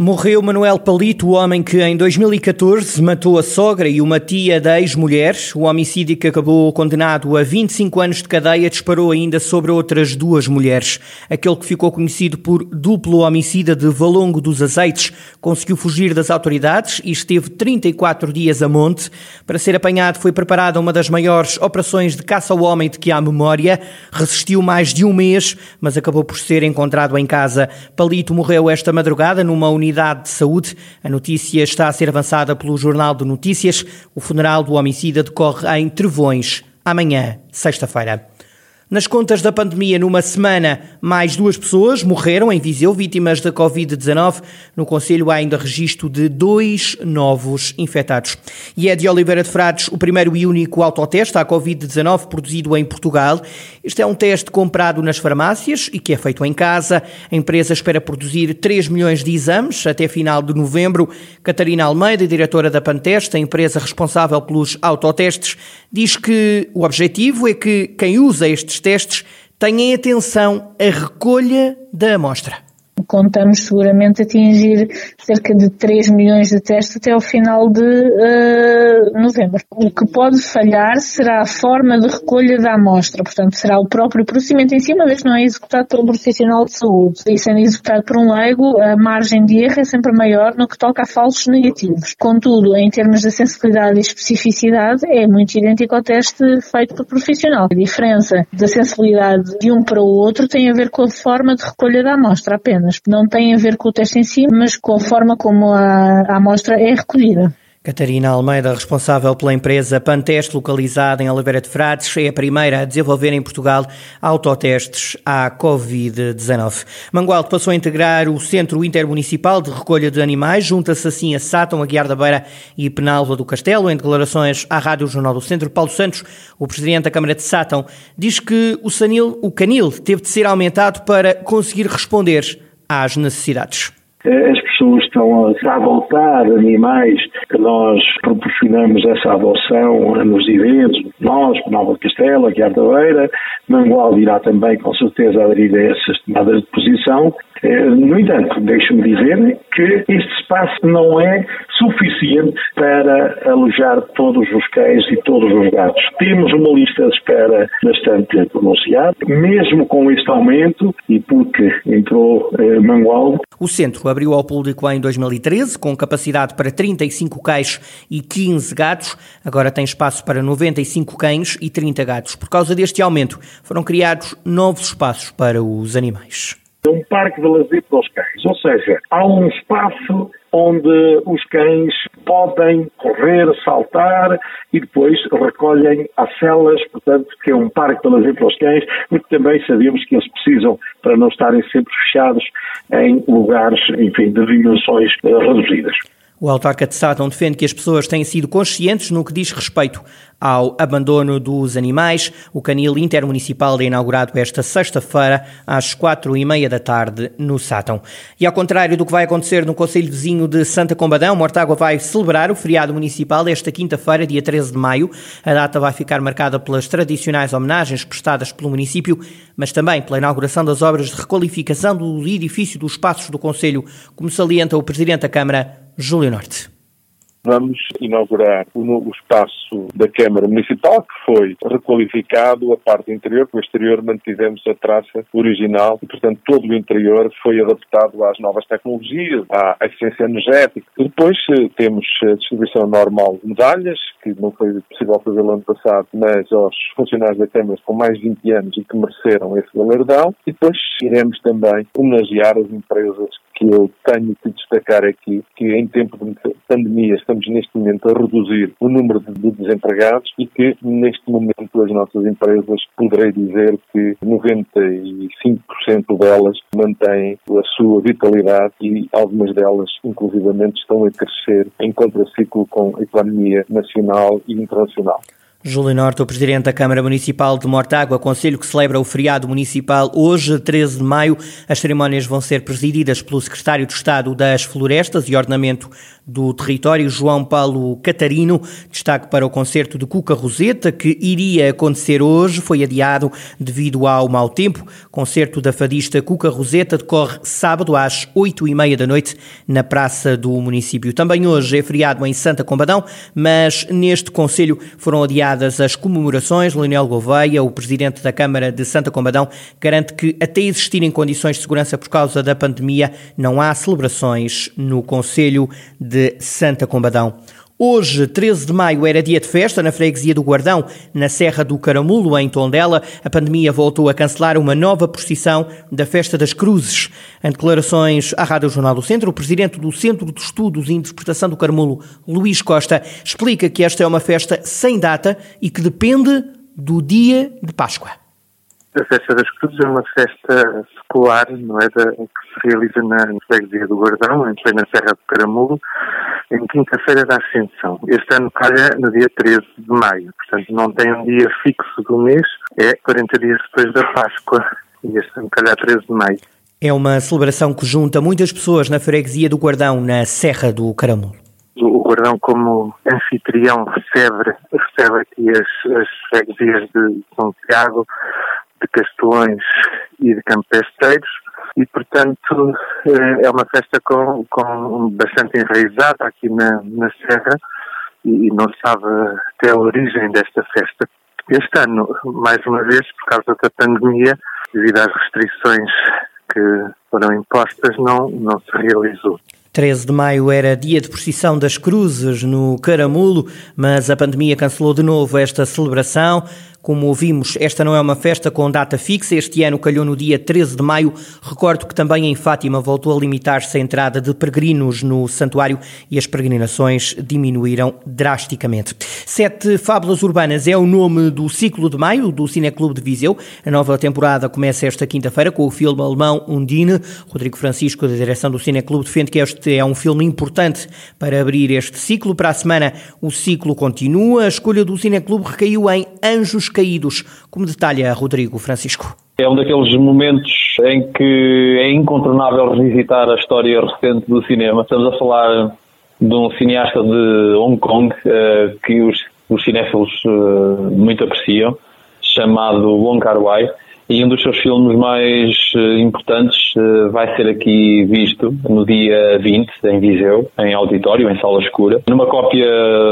Morreu Manuel Palito, o homem que em 2014 matou a sogra e uma tia da ex-mulher. O homicídio que acabou condenado a 25 anos de cadeia disparou ainda sobre outras duas mulheres. Aquele que ficou conhecido por duplo homicida de Valongo dos Azeites conseguiu fugir das autoridades e esteve 34 dias a monte. Para ser apanhado foi preparada uma das maiores operações de caça ao homem de que há memória. Resistiu mais de um mês, mas acabou por ser encontrado em casa. Palito morreu esta madrugada numa unidade unidade de saúde. A notícia está a ser avançada pelo Jornal de Notícias. O funeral do homicida decorre em Trevões, amanhã, sexta-feira. Nas contas da pandemia, numa semana, mais duas pessoas morreram em Viseu, vítimas da Covid-19. No Conselho há ainda registro de dois novos infectados. E é de Oliveira de Frades o primeiro e único autoteste à Covid-19 produzido em Portugal. Este é um teste comprado nas farmácias e que é feito em casa. A empresa espera produzir 3 milhões de exames até final de novembro. Catarina Almeida, diretora da Panteste, a empresa responsável pelos autotestes, diz que o objetivo é que quem usa estes testes tenham atenção à recolha da amostra contamos seguramente atingir cerca de 3 milhões de testes até ao final de uh, novembro. O que pode falhar será a forma de recolha da amostra, portanto será o próprio procedimento em si, uma vez não é executado por um profissional de saúde. E sendo executado por um leigo, a margem de erro é sempre maior no que toca a falsos negativos. Contudo, em termos de sensibilidade e especificidade, é muito idêntico ao teste feito por profissional. A diferença da sensibilidade de um para o outro tem a ver com a forma de recolha da amostra apenas não tem a ver com o teste em si, mas com a forma como a, a amostra é recolhida. Catarina Almeida, responsável pela empresa Panteste, localizada em Oliveira de Frades, é a primeira a desenvolver em Portugal autotestes à Covid-19. Mangualde passou a integrar o Centro Intermunicipal de Recolha de Animais, junta-se assim a Sátão, a Guiar da Beira e Penalva do Castelo. Em declarações à Rádio Jornal do Centro, Paulo Santos, o presidente da Câmara de Sátão, diz que o, sanil, o canil teve de ser aumentado para conseguir responder às necessidades. As pessoas estão a adotar animais que nós proporcionamos essa adoção nos eventos, nós, Nova Castela, Guiar da Beira, Mangual irá também com certeza aderir a essas tomadas de posição eh, no entanto, deixe-me dizer que este espaço não é suficiente para alojar todos os cães e todos os gatos. Temos uma lista de espera bastante pronunciada, mesmo com este aumento e porque entrou eh, Mangual. O centro abriu ao público em 2013 com capacidade para 35 cães e 15 gatos. Agora tem espaço para 95 cães e 30 gatos. Por causa deste aumento, foram criados novos espaços para os animais um parque de lazer para os cães. Ou seja, há um espaço onde os cães podem correr, saltar e depois recolhem as celas, portanto, que é um parque de lazer para os cães, porque também sabemos que eles precisam para não estarem sempre fechados em lugares, enfim, de dimensões eh, reduzidas. O autarca de Sátão defende que as pessoas têm sido conscientes no que diz respeito ao abandono dos animais. O canil intermunicipal é inaugurado esta sexta-feira às quatro e meia da tarde no Sátão. E ao contrário do que vai acontecer no Conselho Vizinho de Santa Combadão, Mortágua vai celebrar o feriado municipal esta quinta-feira, dia 13 de maio. A data vai ficar marcada pelas tradicionais homenagens prestadas pelo município, mas também pela inauguração das obras de requalificação do edifício dos espaços do Conselho, como salienta o Presidente da Câmara, Júlio Norte. Vamos inaugurar o novo espaço da Câmara Municipal, que foi requalificado, a parte interior, o exterior mantivemos a traça original e, portanto, todo o interior foi adaptado às novas tecnologias, à eficiência energética. Depois eh, temos a distribuição normal de medalhas, que não foi possível fazer no ano passado, mas aos funcionários da Câmara com mais de 20 anos e que mereceram esse galardão. E depois iremos também homenagear as empresas que eu tenho que destacar aqui, que em tempo de pandemia estamos neste momento a reduzir o número de desempregados e que neste momento as nossas empresas, poderei dizer que 95% delas mantêm a sua vitalidade e algumas delas, inclusivamente, estão a crescer em contraciclo com a economia nacional e internacional. Júlio Norte, o Presidente da Câmara Municipal de Mortágua, Conselho que celebra o feriado municipal hoje, 13 de maio. As cerimónias vão ser presididas pelo Secretário de Estado das Florestas e Ornamento do território, João Paulo Catarino. Destaque para o concerto de Cuca Roseta, que iria acontecer hoje, foi adiado devido ao mau tempo. Concerto da fadista Cuca Roseta decorre sábado às oito e meia da noite na Praça do Município. Também hoje é feriado em Santa Combadão, mas neste Conselho foram adiadas as comemorações. Leonel Gouveia, o presidente da Câmara de Santa Combadão, garante que até existirem condições de segurança por causa da pandemia, não há celebrações no Conselho de Santa Combadão. Hoje, 13 de maio, era dia de festa na freguesia do Guardão, na Serra do Caramulo, em Tondela. A pandemia voltou a cancelar uma nova procissão da Festa das Cruzes. Em declarações à Rádio Jornal do Centro, o presidente do Centro de Estudos e Interpretação do Caramulo, Luís Costa, explica que esta é uma festa sem data e que depende do dia de Páscoa. A Festa das Cruzes é uma festa secular, não é? Que se realiza na freguesia do Guardão, em plena Serra do Caramulo, em quinta-feira da Ascensão. Este ano calha no dia 13 de maio, portanto não tem um dia fixo do mês, é 40 dias depois da Páscoa, e este ano calha 13 de maio. É uma celebração que junta muitas pessoas na freguesia do Guardão, na Serra do Caramulo. O Guardão, como anfitrião, recebe, recebe aqui as, as freguesias de São Tiago, de Castelões e de Campesteiros e, portanto, eh, é uma festa com, com bastante enraizada aqui na, na Serra e não sabe até a origem desta festa. Este ano, mais uma vez, por causa da pandemia, devido às restrições que foram impostas, não, não se realizou. 13 de maio era dia de procissão das cruzes no Caramulo, mas a pandemia cancelou de novo esta celebração. Como ouvimos, esta não é uma festa com data fixa, este ano calhou no dia 13 de maio. Recordo que também em Fátima voltou a limitar-se a entrada de peregrinos no santuário e as peregrinações diminuíram drasticamente. Sete Fábulas Urbanas é o nome do ciclo de maio do Cineclube de Viseu. A nova temporada começa esta quinta-feira com o filme alemão Undine. Rodrigo Francisco, da direção do Cineclube, defende que este é um filme importante para abrir este ciclo. Para a semana, o ciclo continua. A escolha do Cineclube recaiu em Anjos caídos, como detalha Rodrigo Francisco. É um daqueles momentos em que é incontornável revisitar a história recente do cinema. Estamos a falar de um cineasta de Hong Kong uh, que os, os cinéfilos uh, muito apreciam, chamado Wong Kar-wai e um dos seus filmes mais uh, importantes uh, vai ser aqui visto no dia 20, em Viseu, em auditório, em sala escura, numa cópia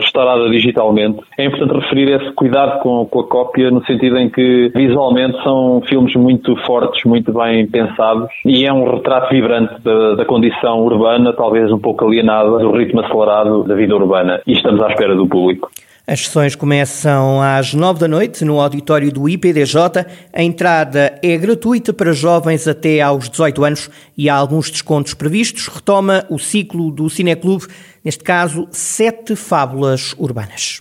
restaurada digitalmente. É importante referir esse cuidado com, com a cópia, no sentido em que visualmente são filmes muito fortes, muito bem pensados, e é um retrato vibrante da, da condição urbana, talvez um pouco alienada do ritmo acelerado da vida urbana. E estamos à espera do público. As sessões começam às nove da noite no auditório do IPDJ. A entrada é gratuita para jovens até aos 18 anos e há alguns descontos previstos. Retoma o ciclo do Cineclube, neste caso, sete fábulas urbanas.